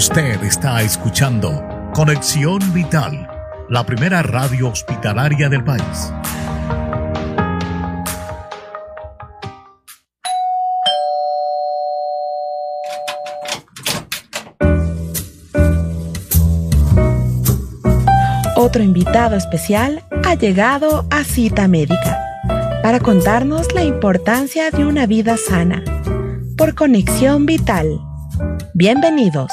Usted está escuchando Conexión Vital, la primera radio hospitalaria del país. Otro invitado especial ha llegado a Cita Médica para contarnos la importancia de una vida sana por Conexión Vital. Bienvenidos.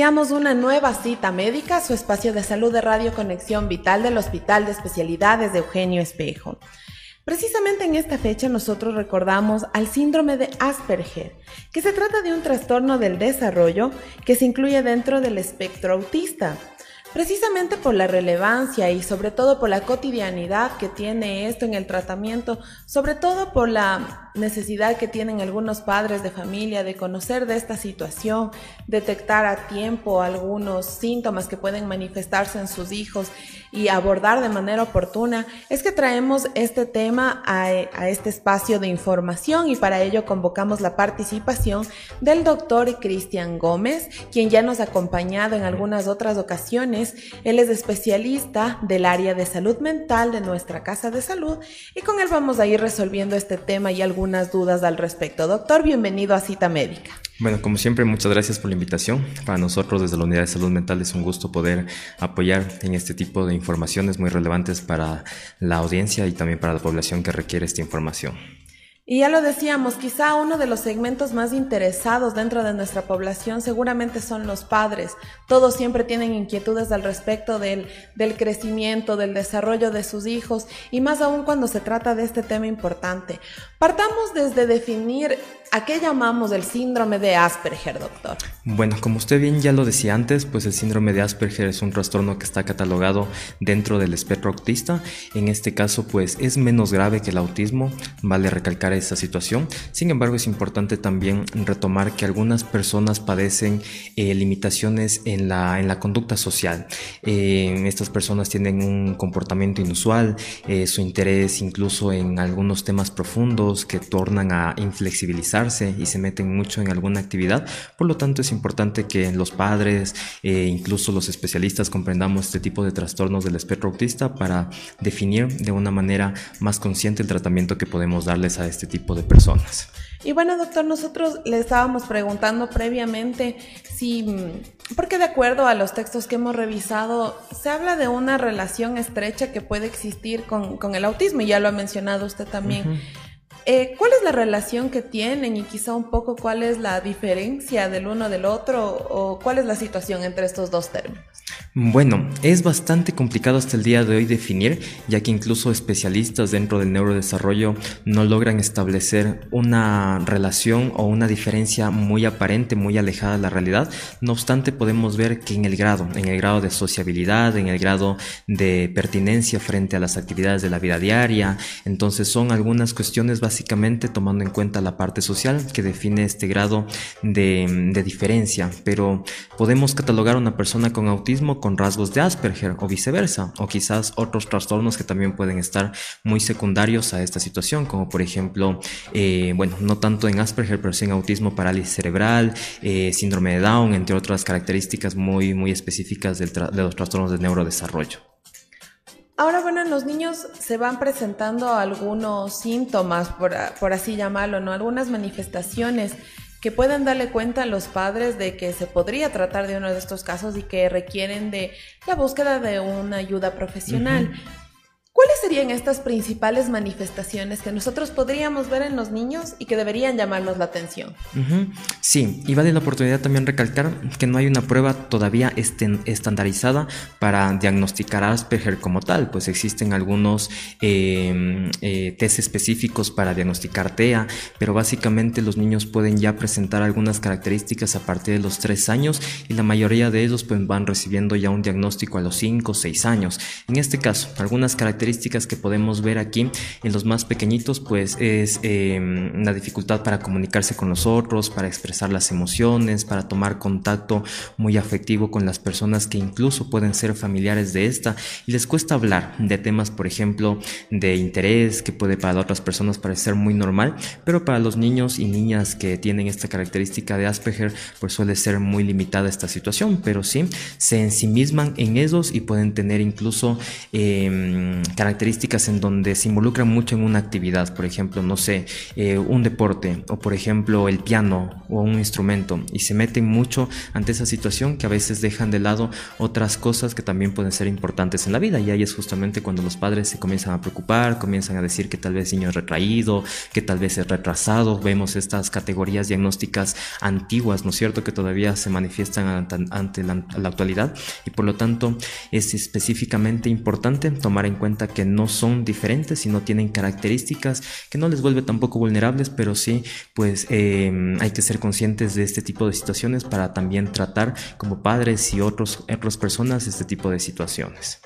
Iniciamos una nueva cita médica, su espacio de salud de Radio Conexión Vital del Hospital de Especialidades de Eugenio Espejo. Precisamente en esta fecha nosotros recordamos al síndrome de Asperger, que se trata de un trastorno del desarrollo que se incluye dentro del espectro autista. Precisamente por la relevancia y sobre todo por la cotidianidad que tiene esto en el tratamiento, sobre todo por la necesidad que tienen algunos padres de familia de conocer de esta situación, detectar a tiempo algunos síntomas que pueden manifestarse en sus hijos y abordar de manera oportuna, es que traemos este tema a, este espacio de información y para ello convocamos la participación del doctor Cristian Gómez, quien ya nos ha acompañado en algunas otras ocasiones él es especialista del área de salud mental de nuestra casa de salud y con él vamos a ir resolviendo este tema y algunas dudas al respecto. Doctor, bienvenido a Cita Médica. Bueno, como siempre, muchas gracias por la invitación. Para nosotros desde la Unidad de Salud Mental es un gusto poder apoyar en este tipo de informaciones muy relevantes para la audiencia y también para la población que requiere esta información. Y ya lo decíamos, quizá uno de los segmentos más interesados dentro de nuestra población seguramente son los padres. Todos siempre tienen inquietudes al respecto del, del, crecimiento, del desarrollo de sus hijos y más aún cuando se trata de este tema importante. Partamos desde definir a qué llamamos el síndrome de Asperger, doctor. Bueno, como usted bien ya lo decía antes, pues el síndrome de Asperger es un trastorno que está catalogado dentro del espectro autista. En este caso, pues es menos grave que el autismo, vale recalcar esa situación. Sin embargo, es importante también retomar que algunas personas padecen eh, limitaciones en la, en la conducta social. Eh, estas personas tienen un comportamiento inusual, eh, su interés incluso en algunos temas profundos, que tornan a y se meten mucho en alguna actividad. Por lo tanto, es importante que los padres e incluso los especialistas comprendamos este tipo de trastornos del espectro autista para definir de una manera más consciente el tratamiento que podemos darles a este tipo de personas. Y bueno, doctor, nosotros le estábamos preguntando previamente si, mm, porque de acuerdo a los textos que hemos revisado, se habla de una relación estrecha que puede existir con, con el autismo, y ya lo ha mencionado usted también. Eh, ¿Cuál es la relación que tienen y quizá un poco cuál es la diferencia del uno del otro o cuál es la situación entre estos dos términos? Bueno, es bastante complicado hasta el día de hoy definir, ya que incluso especialistas dentro del neurodesarrollo no logran establecer una relación o una diferencia muy aparente, muy alejada de la realidad. No obstante, podemos ver que en el grado, en el grado de sociabilidad, en el grado de pertinencia frente a las actividades de la vida diaria, entonces son algunas cuestiones tomando en cuenta la parte social que define este grado de, diferencia, pero podemos catalogar a una persona con autismo con rasgos de Asperger o viceversa, o quizás otros trastornos que también pueden estar muy secundarios a esta situación, como por ejemplo, eh, bueno, no tanto en Asperger, pero sí en autismo, parálisis cerebral, eh, síndrome de Down, entre otras características muy, muy específicas de los trastornos de neurodesarrollo. Ahora, bueno, en los niños se van presentando algunos síntomas, por, por así llamarlo, ¿no? Algunas manifestaciones que puedan darle cuenta a los padres de que se podría tratar de uno de estos casos y que requieren de la búsqueda de una ayuda profesional. ¿Cuáles serían estas principales manifestaciones que nosotros podríamos ver en los niños y que deberían llamarnos la atención? Sí, y vale la oportunidad también recalcar que no hay una prueba todavía estandarizada para diagnosticar Asperger como tal, pues existen algunos em, eh, test específicos para diagnosticar TEA, pero básicamente los niños pueden ya presentar algunas características a partir de los 3 años y la mayoría de ellos pues, van recibiendo ya un diagnóstico a los 5 o 6 años. En este caso, algunas características que podemos ver aquí en los más pequeñitos, pues es em, la dificultad para comunicarse con los otros, para expresar las emociones, para tomar contacto muy afectivo con las personas que incluso pueden ser familiares de esta. Y les cuesta hablar de temas, por ejemplo, de interés que puede para otras personas parecer muy normal, pero para los niños y niñas que tienen esta característica de Asperger, pues suele ser muy limitada esta situación, pero sí se ensimisman en ellos y pueden tener incluso eh, características en donde se involucran mucho en una actividad, por ejemplo, no sé, eh, un deporte o por ejemplo el piano o un instrumento y se meten mucho ante esa situación que a veces dejan de lado otras cosas que también pueden ser importantes en la vida. Y ahí es justamente cuando los padres se comienzan a preocupar, comienzan a decir que tal vez el niño es retraído, que tal vez es retrasado, vemos estas categorías diagnósticas antiguas, ¿no es cierto?, que todavía se manifiestan ante, la, la actualidad. Y por lo tanto es específicamente importante tomar en cuenta que no son diferentes, sino tienen características que no les vuelve tampoco vulnerables, pero sí, pues em, hay que ser conscientes de este tipo de situaciones para también tratar como padres y otros, otras personas este tipo de situaciones.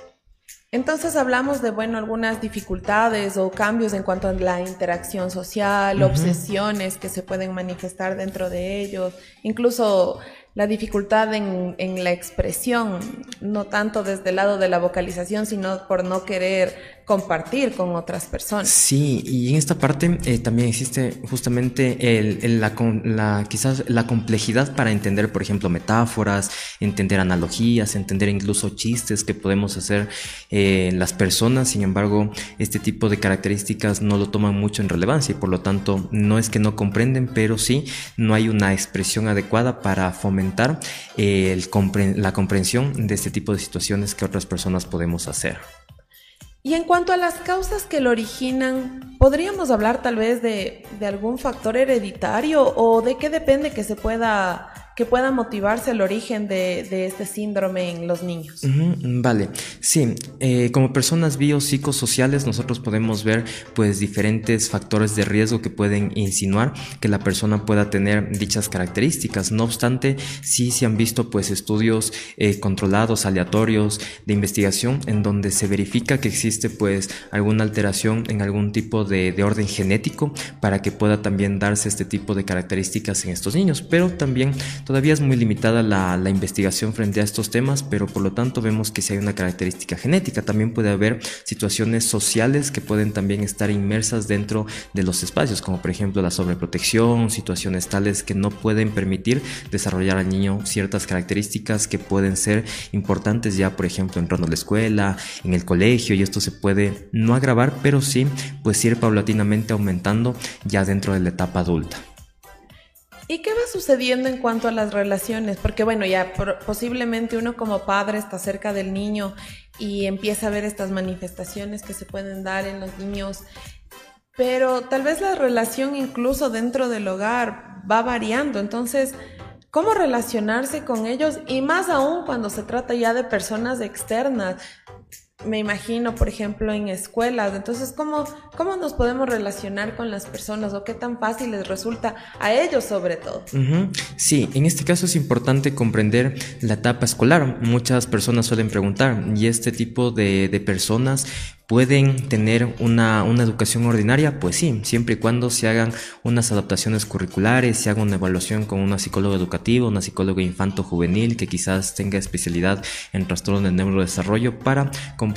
Entonces hablamos de, bueno, algunas dificultades o cambios en cuanto a la interacción social, obsesiones que se pueden manifestar dentro de ellos, incluso la dificultad en, en, la expresión, no tanto desde el lado de la vocalización, sino por no querer compartir con otras personas. Sí, y en esta parte eh, también existe justamente el, la, quizás la complejidad para entender, por ejemplo, metáforas, entender analogías, entender incluso chistes que podemos hacer eh, las personas. Sin embargo, este tipo de características no lo toman mucho en relevancia y por lo tanto no es que no comprenden, pero sí no hay una expresión adecuada para fomentar la comprensión de este tipo de situaciones que otras personas podemos hacer. Y en cuanto a las causas que lo originan, ¿podríamos hablar tal vez de, de algún factor hereditario o de qué depende que se pueda que pueda motivarse el origen de, de este síndrome en los niños. vale, sí, eh, como personas biopsicosociales nosotros podemos ver pues diferentes factores de riesgo que pueden insinuar que la persona pueda tener dichas características. No obstante, sí se han visto pues estudios eh, controlados, aleatorios de investigación en donde se verifica que existe pues alguna alteración en algún tipo de, de orden genético para que pueda también darse este tipo de características en estos niños, pero también Todavía es muy limitada la, investigación frente a estos temas, pero por lo tanto vemos que si hay una característica genética, también puede haber situaciones sociales que pueden también estar inmersas dentro de los espacios, como por ejemplo la sobreprotección, situaciones tales que no pueden permitir desarrollar al niño ciertas características que pueden ser importantes ya, por ejemplo, entrando a la escuela, en el colegio, y esto se puede no agravar, pero sí pues ir paulatinamente aumentando ya dentro de la etapa adulta. ¿Y qué va sucediendo en cuanto a las relaciones? Porque bueno, ya posiblemente uno como padre está cerca del niño y empieza a ver estas manifestaciones que se pueden dar en los niños, pero tal vez la relación incluso dentro del hogar va variando. Entonces, ¿cómo relacionarse con ellos? Y más aún cuando se trata ya de personas externas me imagino, por ejemplo, en escuelas. Entonces, ¿cómo, ¿cómo nos podemos relacionar con las personas o qué tan fácil les resulta a ellos sobre todo? Sí, en este caso es importante comprender la etapa escolar. Muchas personas suelen preguntar, ¿y este tipo de, de personas ¿Pueden tener una, educación ordinaria? Pues sí, siempre y cuando se hagan unas adaptaciones curriculares, se haga una evaluación con una psicóloga educativa, una psicóloga infanto-juvenil que quizás tenga especialidad en trastorno del neurodesarrollo para comprender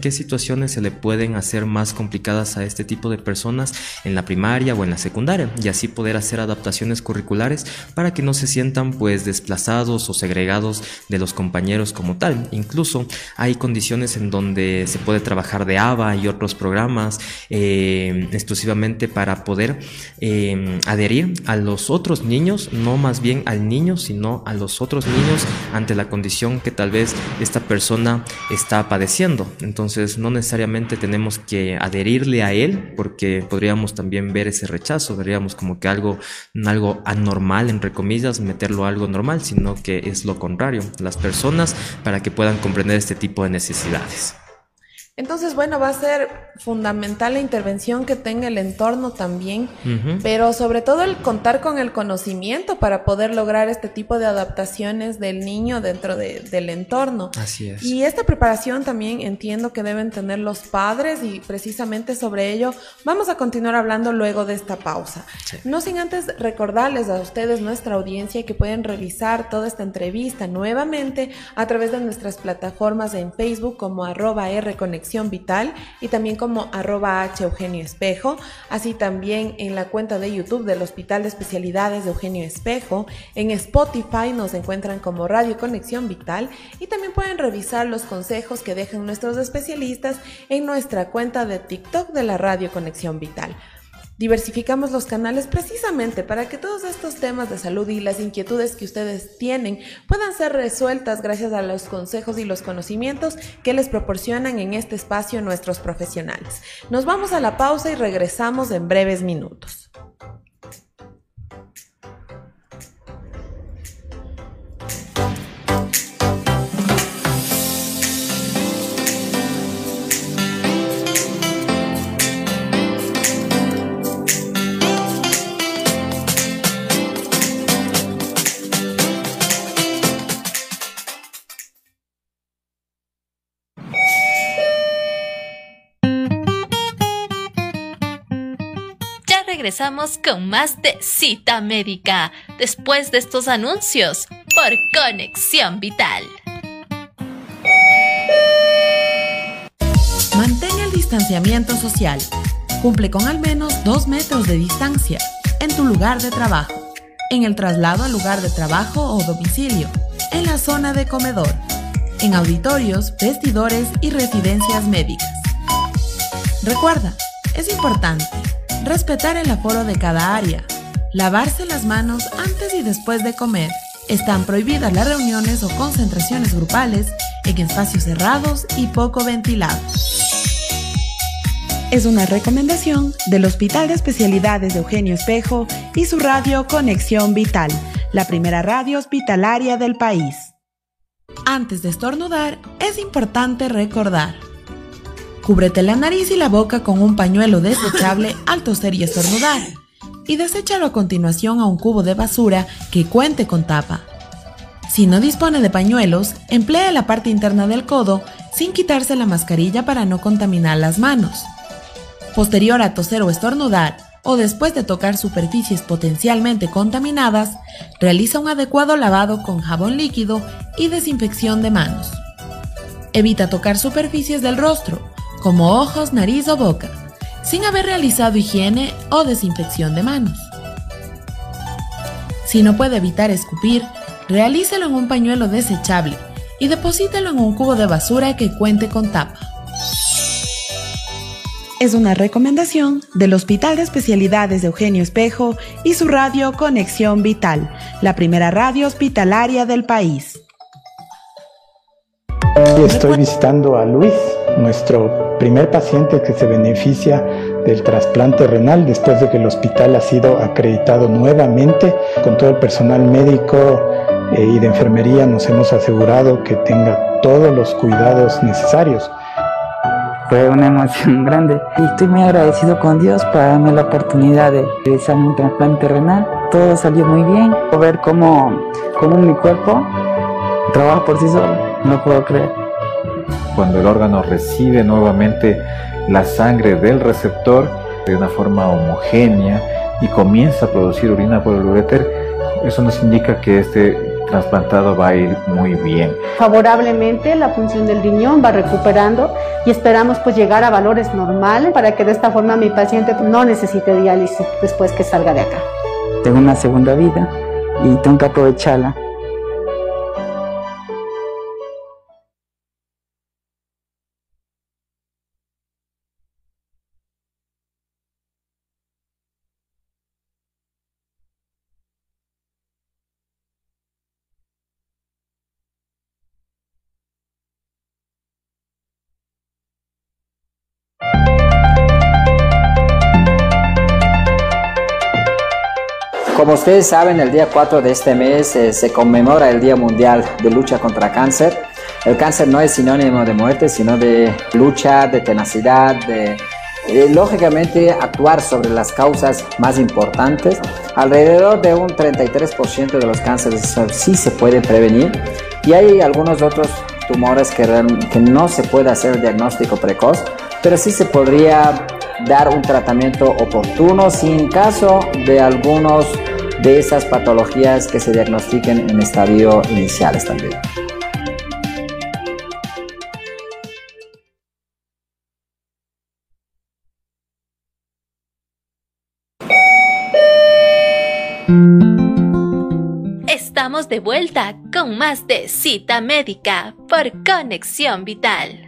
qué situaciones se le pueden hacer más complicadas a este tipo de personas en la primaria o en la secundaria y así poder hacer adaptaciones curriculares para que no se sientan pues desplazados o segregados de los compañeros como tal. Incluso hay condiciones en donde se puede trabajar de ABA y otros programas eh, exclusivamente para poder eh, adherir a los otros niños, no más bien al niño, sino a los otros niños ante la condición que tal vez esta persona está padeciendo. Entonces no necesariamente tenemos que adherirle a él porque podríamos también ver ese rechazo, veríamos como que algo, algo anormal, entre comillas, meterlo a algo normal, sino que es lo contrario, las personas para que puedan comprender este tipo de necesidades. Entonces, bueno, va a ser fundamental la intervención que tenga el entorno también, pero sobre todo el contar con el conocimiento para poder lograr este tipo de adaptaciones del niño dentro del entorno. Así es. Y esta preparación también entiendo que deben tener los padres y precisamente sobre ello vamos a continuar hablando luego de esta pausa. No sin antes recordarles a ustedes, nuestra audiencia, que pueden revisar toda esta entrevista nuevamente a través de nuestras plataformas en Facebook como arroba Rconexión Vital y también como arroba H Eugenio Espejo, así también en la cuenta de YouTube del Hospital de Especialidades de Eugenio Espejo, en Spotify nos encuentran como Radio Conexión Vital y también pueden revisar los consejos que dejan nuestros especialistas en nuestra cuenta de TikTok de la Radio Conexión Vital. Diversificamos los canales precisamente para que todos estos temas de salud y las inquietudes que ustedes tienen puedan ser resueltas gracias a los consejos y los conocimientos que les proporcionan en este espacio nuestros profesionales. Nos vamos a la pausa y regresamos en breves minutos. Regresamos con más de Cita Médica después de estos anuncios por Conexión Vital. Mantén el distanciamiento social. Cumple con al menos dos metros de distancia en tu lugar de trabajo, en el traslado al lugar de trabajo o domicilio, en la zona de comedor, en auditorios, vestidores y residencias médicas. Recuerda, es importante respetar el aforo de cada área, lavarse las manos antes y después de comer. Están prohibidas las reuniones o concentraciones grupales en espacios cerrados y poco ventilados. Es una recomendación del Hospital de Especialidades de Eugenio Espejo y su radio Conexión Vital, la primera radio hospitalaria del país. Antes de estornudar, es importante recordar Cúbrete la nariz y la boca con un pañuelo desechable al toser y estornudar. Y deséchalo a continuación a un cubo de basura que cuente con tapa. Si no dispone de pañuelos, emplee la parte interna del codo sin quitarse la mascarilla para no contaminar las manos. Posterior a toser o estornudar, o después de tocar superficies potencialmente contaminadas, realiza un adecuado lavado con jabón líquido y desinfección de manos. Evita tocar superficies del rostro, como ojos, nariz o boca, sin haber realizado higiene o desinfección de manos. Si no puede evitar escupir, realícelo en un pañuelo desechable y deposítelo en un cubo de basura que cuente con tapa. Es una recomendación del Hospital de Especialidades de Eugenio Espejo y su radio Conexión Vital, la primera radio hospitalaria del país. Estoy visitando a Luis, nuestro primer paciente que se beneficia del trasplante renal después de que el hospital ha sido acreditado nuevamente con todo el personal médico eh, y de enfermería nos hemos asegurado que tenga todos los cuidados necesarios. Fue una emoción grande y estoy muy agradecido con Dios por darme la oportunidad de realizar un trasplante renal. Todo salió muy bien. Ver cómo, cómo mi cuerpo trabaja por sí solo, no puedo creer cuando el órgano recibe nuevamente la sangre del receptor de una forma homogénea y comienza a producir orina por el uréter, eso nos indica que este trasplantado va a ir muy bien. Favorablemente la función del riñón va recuperando y esperamos pues llegar a valores normales para que de esta forma mi paciente no necesite diálisis después que salga de acá. Tengo una segunda vida y tengo que aprovecharla. Como ustedes saben, el día 4 de este mes eh, se conmemora el Día Mundial de Lucha contra Cáncer. El cáncer no es sinónimo de muerte, sino de lucha, de tenacidad, de eh, lógicamente actuar sobre las causas más importantes. Alrededor de un 33% de los cánceres sí se puede prevenir y hay algunos otros tumores que, que no se puede hacer diagnóstico precoz, pero sí se podría dar un tratamiento oportuno sin caso de algunos de esas patologías que se diagnostiquen en estadio iniciales también. Estamos de vuelta con más de cita médica por Conexión Vital.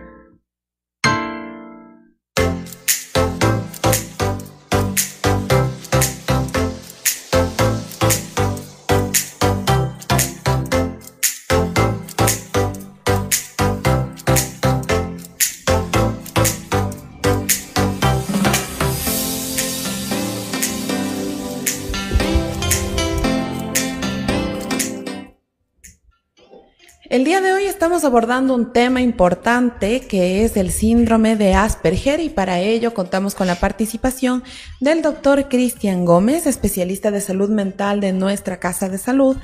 Estamos abordando un tema importante que es el síndrome de Asperger y para ello contamos con la participación del doctor Cristian Gómez, especialista de salud mental de nuestra Casa de Salud.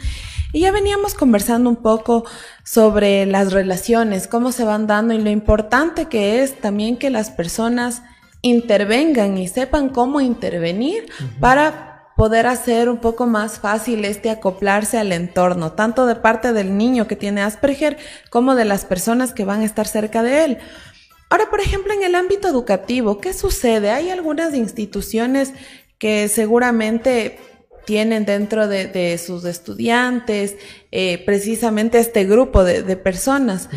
Y ya veníamos conversando un poco sobre las relaciones, cómo se van dando y lo importante que es también que las personas intervengan y sepan cómo intervenir para poder hacer un poco más fácil este acoplarse al entorno, tanto de parte del niño que tiene Asperger como de las personas que van a estar cerca de él. Ahora, por ejemplo, en el ámbito educativo, ¿qué sucede? Hay algunas instituciones que seguramente tienen dentro de, sus estudiantes eh, precisamente este grupo de, personas.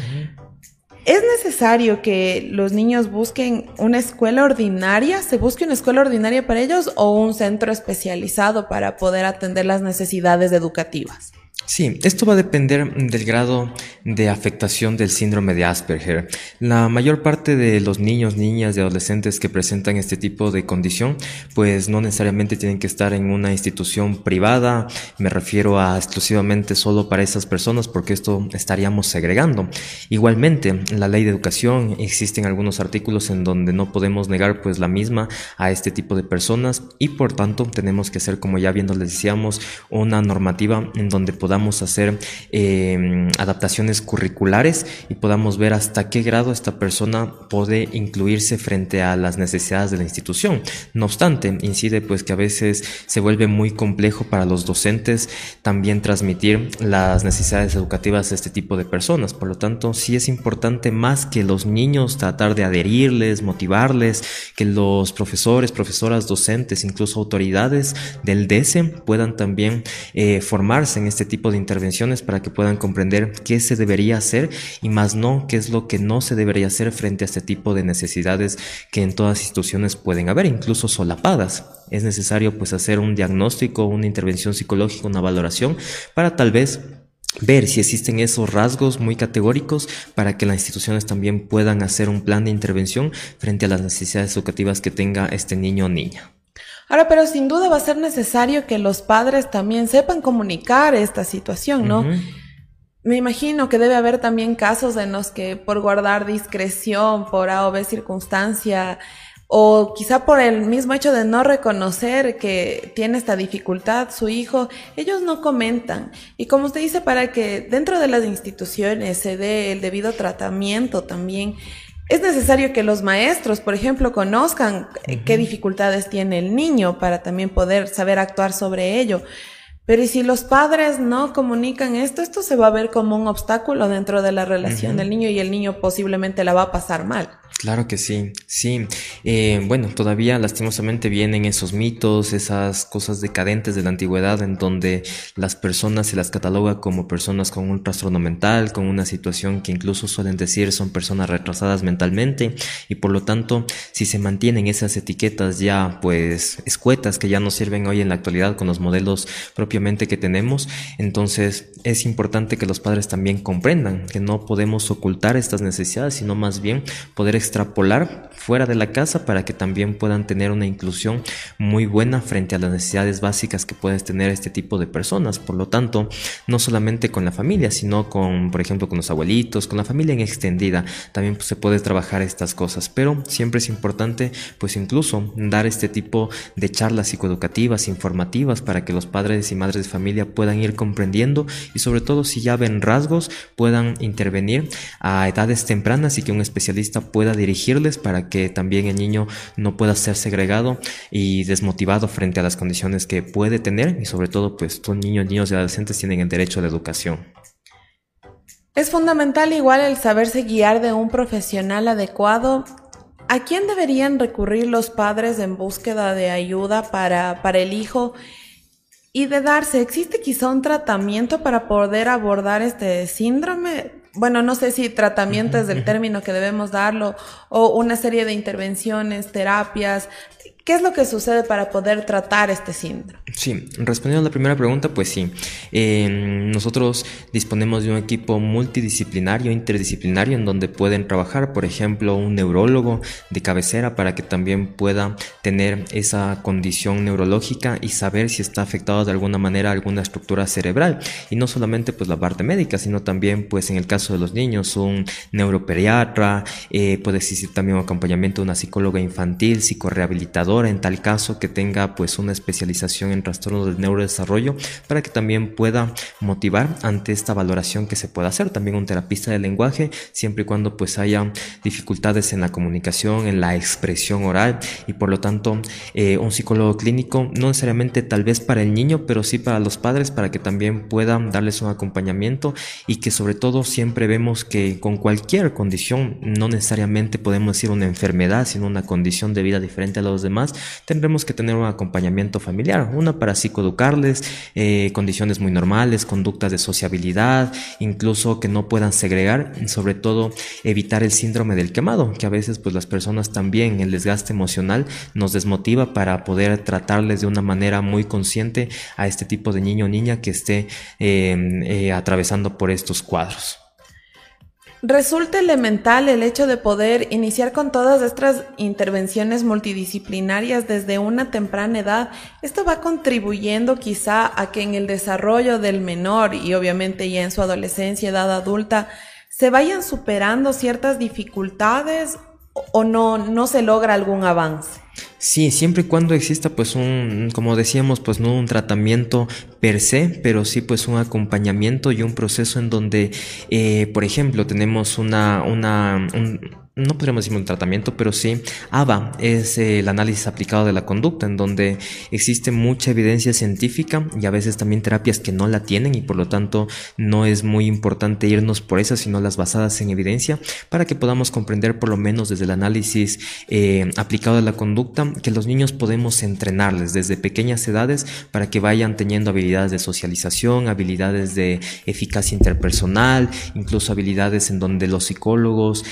¿Es necesario que los niños busquen una escuela ordinaria? ¿Se busque una escuela ordinaria para ellos o un centro especializado para poder atender las necesidades educativas? Sí, esto va a depender del grado de afectación del síndrome de Asperger. La mayor parte de los niños, niñas y adolescentes que presentan este tipo de condición, pues no necesariamente tienen que estar en una institución privada. Me refiero a exclusivamente solo para esas personas porque esto estaríamos segregando. Igualmente, en la ley de educación existen algunos artículos en donde no podemos negar pues la misma a este tipo de personas y por tanto tenemos que hacer, como ya viendo les decíamos, una normativa en donde podamos hacer em, adaptaciones curriculares y podamos ver hasta qué grado esta persona puede incluirse frente a las necesidades de la institución. No obstante, incide pues que a veces se vuelve muy complejo para los docentes también transmitir las necesidades educativas de este tipo de personas. Por lo tanto, sí es importante más que los niños tratar de adherirles, motivarles, que los profesores, profesoras, docentes, incluso autoridades del DESE puedan también eh, formarse en este tipo de intervenciones para que puedan comprender qué se debería hacer y más no qué es lo que no se debería hacer frente a este tipo de necesidades que en todas instituciones pueden haber, incluso solapadas. Es necesario pues hacer un diagnóstico, una intervención psicológica, una valoración para tal vez ver si existen esos rasgos muy categóricos para que las instituciones también puedan hacer un plan de intervención frente a las necesidades educativas que tenga este niño o niña. Ahora, pero sin duda va a ser necesario que los padres también sepan comunicar esta situación, ¿no? Me imagino que debe haber también casos en los que por guardar discreción, por A o B circunstancia, o quizá por el mismo hecho de no reconocer que tiene esta dificultad su hijo, ellos no comentan. Y como usted dice, para que dentro de las instituciones se dé el debido tratamiento también, es necesario que los maestros, por ejemplo, conozcan qué dificultades tiene el niño para también poder saber actuar sobre ello. Pero si los padres no comunican esto, esto se va a ver como un obstáculo dentro de la relación del niño y el niño posiblemente la va a pasar mal. Claro que sí, sí. Eh, bueno, todavía lastimosamente vienen esos mitos, esas cosas decadentes de la antigüedad en donde las personas se las cataloga como personas con un trastorno mental, con una situación que incluso suelen decir son personas retrasadas mentalmente y por lo tanto si se mantienen esas etiquetas ya pues escuetas que ya no sirven hoy en la actualidad con los modelos propiamente que tenemos, entonces es importante que los padres también comprendan que no podemos ocultar estas necesidades, sino más bien poder extrapolar fuera de la casa para que también puedan tener una inclusión muy buena frente a las necesidades básicas que puedes tener este tipo de personas. Por lo tanto, no solamente con la familia, sino con, por ejemplo, con los abuelitos, con la familia en extendida, también pues, se puede trabajar estas cosas. Pero siempre es importante, pues incluso dar este tipo de charlas psicoeducativas, informativas, para que los padres y madres de familia puedan ir comprendiendo y sobre todo si ya ven rasgos, puedan intervenir a edades tempranas y que un especialista pueda dirigirles para que también el niño no pueda ser segregado y desmotivado frente a las condiciones que puede tener y sobre todo pues todos niños, niños y adolescentes tienen el derecho a la educación. Es fundamental igual el saberse guiar de un profesional adecuado. ¿A quién deberían recurrir los padres en búsqueda de ayuda para, para el hijo? Y de darse, ¿existe quizá un tratamiento para poder abordar este síndrome? Bueno, no sé si tratamiento es el término que debemos darlo, o una serie de intervenciones, terapias, ¿Qué es lo que sucede para poder tratar este síndrome? Sí, respondiendo a la primera pregunta, pues sí. nosotros disponemos de un equipo multidisciplinario, interdisciplinario, en donde pueden trabajar, por ejemplo, un neurólogo de cabecera para que también pueda tener esa condición neurológica y saber si está afectado de alguna manera alguna estructura cerebral. Y no solamente pues la parte médica, sino también pues en el caso de los niños, un neuroperiatra, eh, puede existir también un acompañamiento de una psicóloga infantil, psicorehabilitadora, en tal caso que tenga pues una especialización en trastornos del neurodesarrollo para que también pueda motivar ante esta valoración que se pueda hacer. También un terapista del lenguaje, siempre y cuando pues haya dificultades en la comunicación, en la expresión oral y por lo tanto eh, un psicólogo clínico, no necesariamente tal vez para el niño, pero sí para los padres para que también puedan darles un acompañamiento y que sobre todo siempre vemos que con cualquier condición, no necesariamente podemos decir una enfermedad, sino una condición de vida diferente a los demás, tendremos que tener un acompañamiento familiar, una para psicoeducarles, eh, condiciones muy normales, conductas de sociabilidad, incluso que no puedan segregar, sobre todo evitar el síndrome del quemado, que a veces pues las personas también el desgaste emocional nos desmotiva para poder tratarles de una manera muy consciente a este tipo de niño o niña que esté eh, eh, atravesando por estos cuadros. Resulta elemental el hecho de poder iniciar con todas estas intervenciones multidisciplinarias desde una temprana edad. Esto va contribuyendo quizá a que en el desarrollo del menor y obviamente ya en su adolescencia, edad adulta, se vayan superando ciertas dificultades o no, no se logra algún avance. Sí, siempre y cuando exista pues un, como decíamos, pues no un tratamiento per se, pero sí pues un acompañamiento y un proceso en donde, eh, por ejemplo, tenemos una, una, no podríamos decir un tratamiento, pero sí, ABA es el análisis aplicado de la conducta, en donde existe mucha evidencia científica y a veces también terapias que no la tienen y por lo tanto no es muy importante irnos por esas, sino las basadas en evidencia, para que podamos comprender por lo menos desde el análisis eh, aplicado de la conducta que los niños podemos entrenarles desde pequeñas edades para que vayan teniendo habilidades de socialización, habilidades de eficacia interpersonal, incluso habilidades en donde los psicólogos,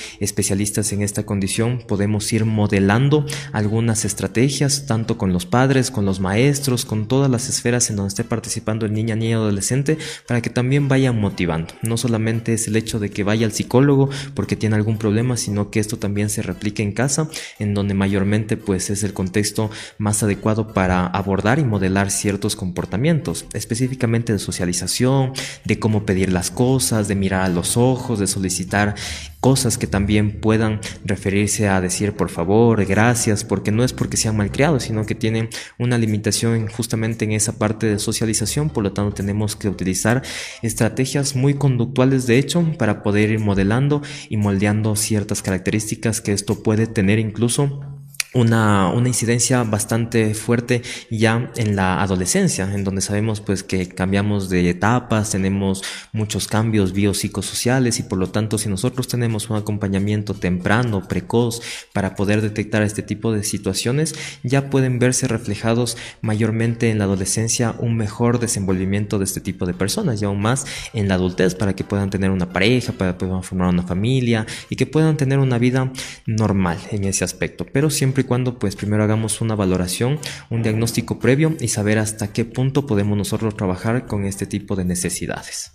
en esta condición podemos ir modelando algunas estrategias, tanto con los padres, con los maestros, con todas las esferas en donde esté participando el niña, niña, adolescente, para que también vayan motivando. No solamente es el hecho de que vaya al psicólogo porque tiene algún problema, sino que esto también se replique en casa, en donde mayormente pues es el contexto más adecuado para abordar y modelar ciertos comportamientos, específicamente de socialización, de cómo pedir las cosas, de mirar a los ojos, de solicitar cosas que también puedan referirse a decir por favor, gracias, porque no es porque sean malcriados, sino que tienen una limitación justamente en esa parte de socialización, por lo tanto tenemos que utilizar estrategias muy conductuales de hecho para poder ir modelando y moldeando ciertas características que esto puede tener incluso una, una, incidencia bastante fuerte ya en la adolescencia, en donde sabemos pues que cambiamos de etapas, tenemos muchos cambios biopsicosociales y por lo tanto si nosotros tenemos un acompañamiento temprano, precoz, para poder detectar este tipo de situaciones, ya pueden verse reflejados mayormente en la adolescencia un mejor desenvolvimiento de este tipo de personas y aún más en la adultez para que puedan tener una pareja, para que puedan formar una familia y que puedan tener una vida normal en ese aspecto, pero siempre cuando pues primero hagamos una valoración, un diagnóstico previo y saber hasta qué punto podemos nosotros trabajar con este tipo de necesidades.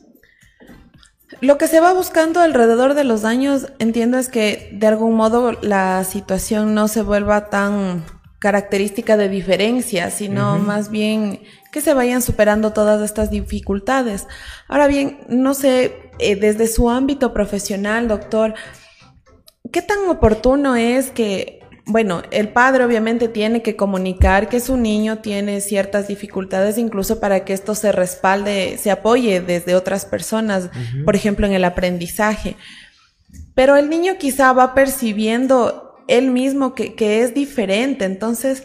Lo que se va buscando alrededor de los años, entiendo, es que de algún modo la situación no se vuelva tan característica de diferencia, sino más bien que se vayan superando todas estas dificultades. Ahora bien, no sé, eh, desde su ámbito profesional, doctor, ¿qué tan oportuno es que bueno, el padre obviamente tiene que comunicar que su niño tiene ciertas dificultades, incluso para que esto se respalde, se apoye desde otras personas, por ejemplo, en el aprendizaje. Pero el niño quizá va percibiendo él mismo que, que es diferente, entonces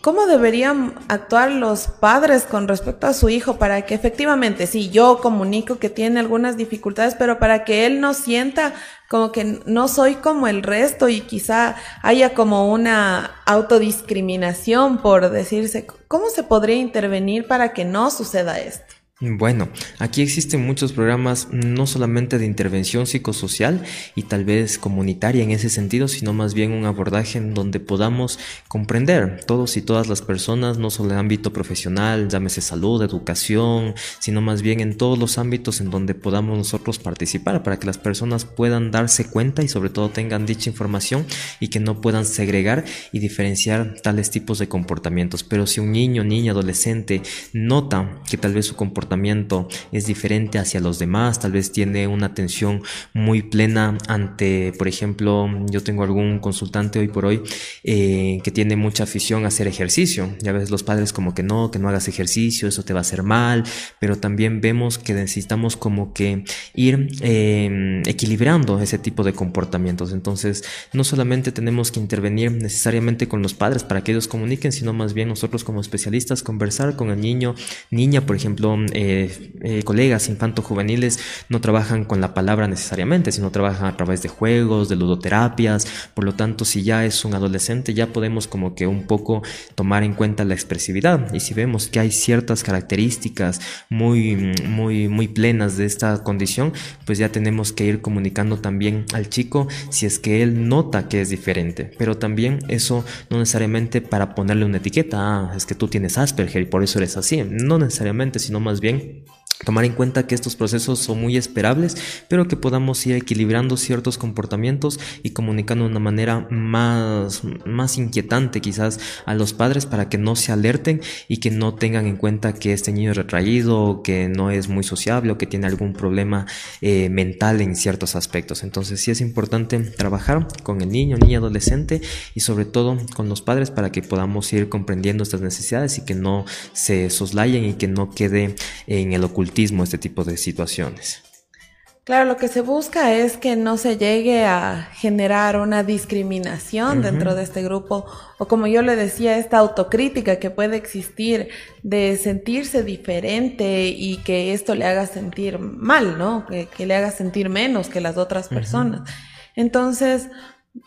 ¿Cómo deberían actuar los padres con respecto a su hijo para que efectivamente, sí, yo comunico que tiene algunas dificultades, pero para que él no sienta como que no soy como el resto y quizá haya como una autodiscriminación por decirse, ¿cómo se podría intervenir para que no suceda esto? Bueno, aquí existen muchos programas no solamente de intervención psicosocial y tal vez comunitaria en ese sentido, sino más bien un abordaje en donde podamos comprender todos y todas las personas, no solo en el ámbito profesional, llámese salud, educación, sino más bien en todos los ámbitos en donde podamos nosotros participar para que las personas puedan darse cuenta y sobre todo tengan dicha información y que no puedan segregar y diferenciar tales tipos de comportamientos. Pero si un niño, niña, adolescente nota que tal vez su comportamiento es diferente hacia los demás, tal vez tiene una atención muy plena ante, por ejemplo, yo tengo algún consultante hoy por hoy eh, que tiene mucha afición a hacer ejercicio. Ya ves los padres como que no, que no hagas ejercicio, eso te va a hacer mal, pero también vemos que necesitamos como que ir em, equilibrando ese tipo de comportamientos. Entonces, no solamente tenemos que intervenir necesariamente con los padres para que ellos comuniquen, sino más bien nosotros como especialistas conversar con el niño, niña, por ejemplo, eh, eh, colegas infanto-juveniles no trabajan con la palabra necesariamente, sino trabajan a través de juegos, de ludoterapias, por lo tanto si ya es un adolescente ya podemos como que un poco tomar en cuenta la expresividad. Y si vemos que hay ciertas características muy, muy, muy plenas de esta condición, pues ya tenemos que ir comunicando también al chico si es que él nota que es diferente, pero también eso no necesariamente para ponerle una etiqueta, ah, es que tú tienes Asperger y por eso eres así, no necesariamente, sino más bien Tomar en cuenta que estos procesos son muy esperables, pero que podamos ir equilibrando ciertos comportamientos y comunicando de una manera más, más inquietante quizás a los padres para que no se alerten y que no tengan en cuenta que este niño es retraído, que no es muy sociable o que tiene algún problema eh, mental en ciertos aspectos. Entonces sí es importante trabajar con el niño, niña, adolescente y sobre todo con los padres para que podamos ir comprendiendo estas necesidades y que no se soslayen y que no quede en el ocultismo este tipo de situaciones. Claro, lo que se busca es que no se llegue a generar una discriminación dentro de este grupo o como yo le decía, esta autocrítica que puede existir de sentirse diferente y que esto le haga sentir mal, ¿no? Que, le haga sentir menos que las otras personas. Entonces,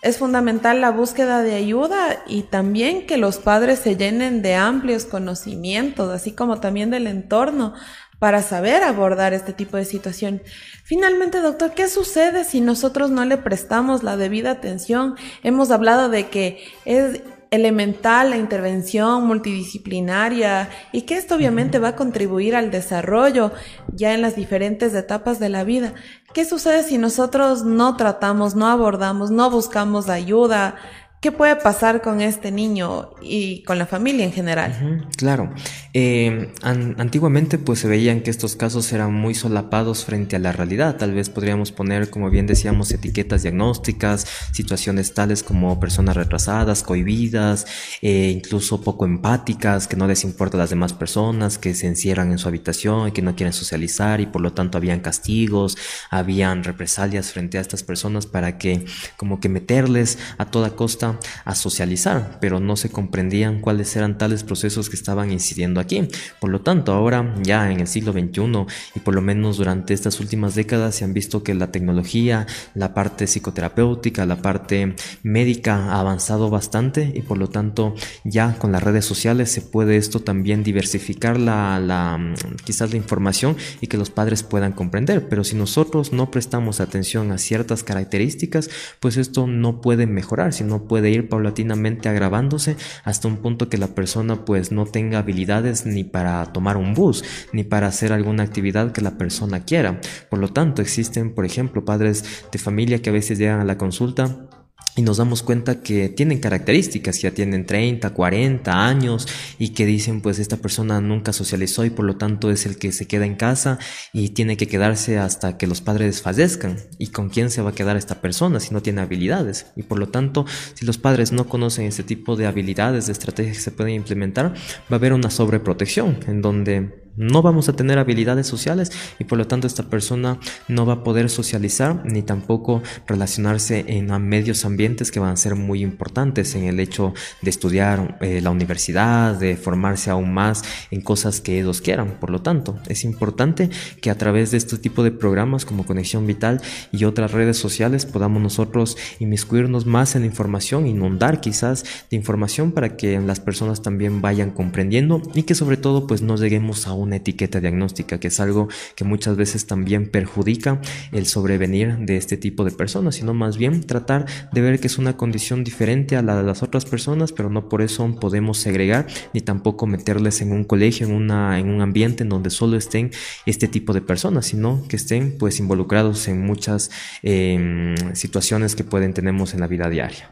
es fundamental la búsqueda de ayuda y también que los padres se llenen de amplios conocimientos, así como también del entorno, para saber abordar este tipo de situación. Finalmente, doctor, ¿qué sucede si nosotros no le prestamos la debida atención? Hemos hablado de que es elemental la intervención multidisciplinaria y que esto obviamente va a contribuir al desarrollo ya en las diferentes etapas de la vida. ¿Qué sucede si nosotros no tratamos, no abordamos, no buscamos ayuda? ¿Qué puede pasar con este niño y con la familia en general? claro. Eh, antiguamente pues se veían que estos casos eran muy solapados frente a la realidad. Tal vez podríamos poner, como bien decíamos, etiquetas diagnósticas, situaciones tales como personas retrasadas, cohibidas, eh, incluso poco empáticas, que no les importa a las demás personas, que se encierran en su habitación y que no quieren socializar y por lo tanto habían castigos, habían represalias frente a estas personas para que como que meterles a toda costa a, socializar, pero no se comprendían cuáles eran tales procesos que estaban incidiendo aquí. Por lo tanto, ahora ya en el siglo XXI y por lo menos durante estas últimas décadas se han visto que la tecnología, la parte psicoterapéutica, la parte médica ha avanzado bastante y por lo tanto ya con las redes sociales se puede esto también diversificar la, la quizás la información y que los padres puedan comprender. Pero si nosotros no prestamos atención a ciertas características, pues esto no puede mejorar, sino puede ir paulatinamente agravándose hasta un punto que la persona pues no tenga habilidades ni para tomar un bus, ni para hacer alguna actividad que la persona quiera. Por lo tanto, existen, por ejemplo, padres de familia que a veces llegan a la consulta y nos damos cuenta que tienen características, ya tienen 30, 40 años y que dicen pues esta persona nunca socializó y por lo tanto es el que se queda en casa y tiene que quedarse hasta que los padres fallezcan. ¿Y con quién se va a quedar esta persona si no tiene habilidades? Y por lo tanto, si los padres no conocen este tipo de habilidades, de estrategias que se pueden implementar, va a haber una sobreprotección en donde no vamos a tener habilidades sociales y por lo tanto esta persona no va a poder socializar ni tampoco relacionarse en medios ambientes que van a ser muy importantes en el hecho de estudiar eh, la universidad, de formarse aún más en cosas que ellos quieran. Por lo tanto, es importante que a través de este tipo de programas como Conexión Vital y otras redes sociales podamos nosotros inmiscuirnos más en la información, inundar quizás de información para que las personas también vayan comprendiendo y que sobre todo pues no lleguemos a un una etiqueta diagnóstica, que es algo que muchas veces también perjudica el sobrevenir de este tipo de personas, sino más bien tratar de ver que es una condición diferente a la de las otras personas, pero no por eso podemos segregar ni tampoco meterles en un colegio, en, una, en un ambiente en donde solo estén este tipo de personas, sino que estén pues involucrados en muchas em, situaciones que pueden tenemos en la vida diaria.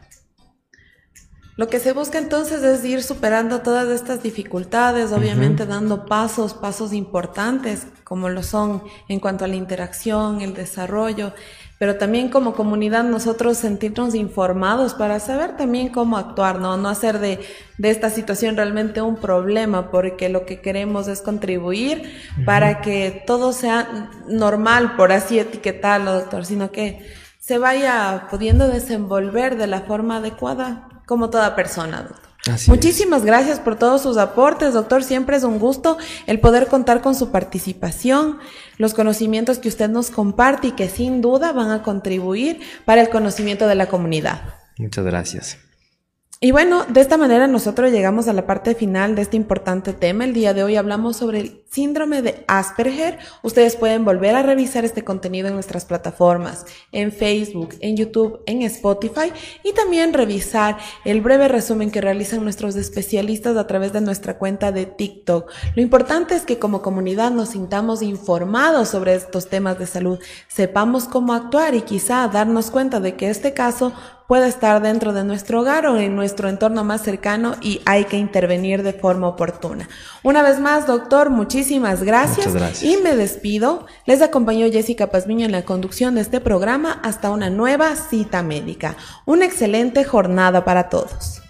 Lo que se busca entonces es ir superando todas estas dificultades, obviamente dando pasos, pasos importantes, como lo son en cuanto a la interacción, el desarrollo, pero también como comunidad nosotros sentirnos informados para saber también cómo actuar, ¿no? No hacer de, de esta situación realmente un problema, porque lo que queremos es contribuir para que todo sea normal, por así etiquetarlo, doctor, sino que se vaya pudiendo desenvolver de la forma adecuada como toda persona, doctor. Muchísimas gracias por todos sus aportes, doctor. Siempre es un gusto el poder contar con su participación, los conocimientos que usted nos comparte y que sin duda van a contribuir para el conocimiento de la comunidad. Muchas gracias. Y bueno, de esta manera nosotros llegamos a la parte final de este importante tema. El día de hoy hablamos sobre el síndrome de Asperger. Ustedes pueden volver a revisar este contenido en nuestras plataformas, en Facebook, en YouTube, en Spotify y también revisar el breve resumen que realizan nuestros especialistas a través de nuestra cuenta de TikTok. Lo importante es que como comunidad nos sintamos informados sobre estos temas de salud, sepamos cómo actuar y quizá darnos cuenta de que este caso puede estar dentro de nuestro hogar o en nuestro entorno más cercano y hay que intervenir de forma oportuna. Una vez más, doctor, muchísimas gracias. gracias. Y me despido. Les acompañó Jessica Pazmiño en la conducción de este programa hasta una nueva cita médica. Una excelente jornada para todos.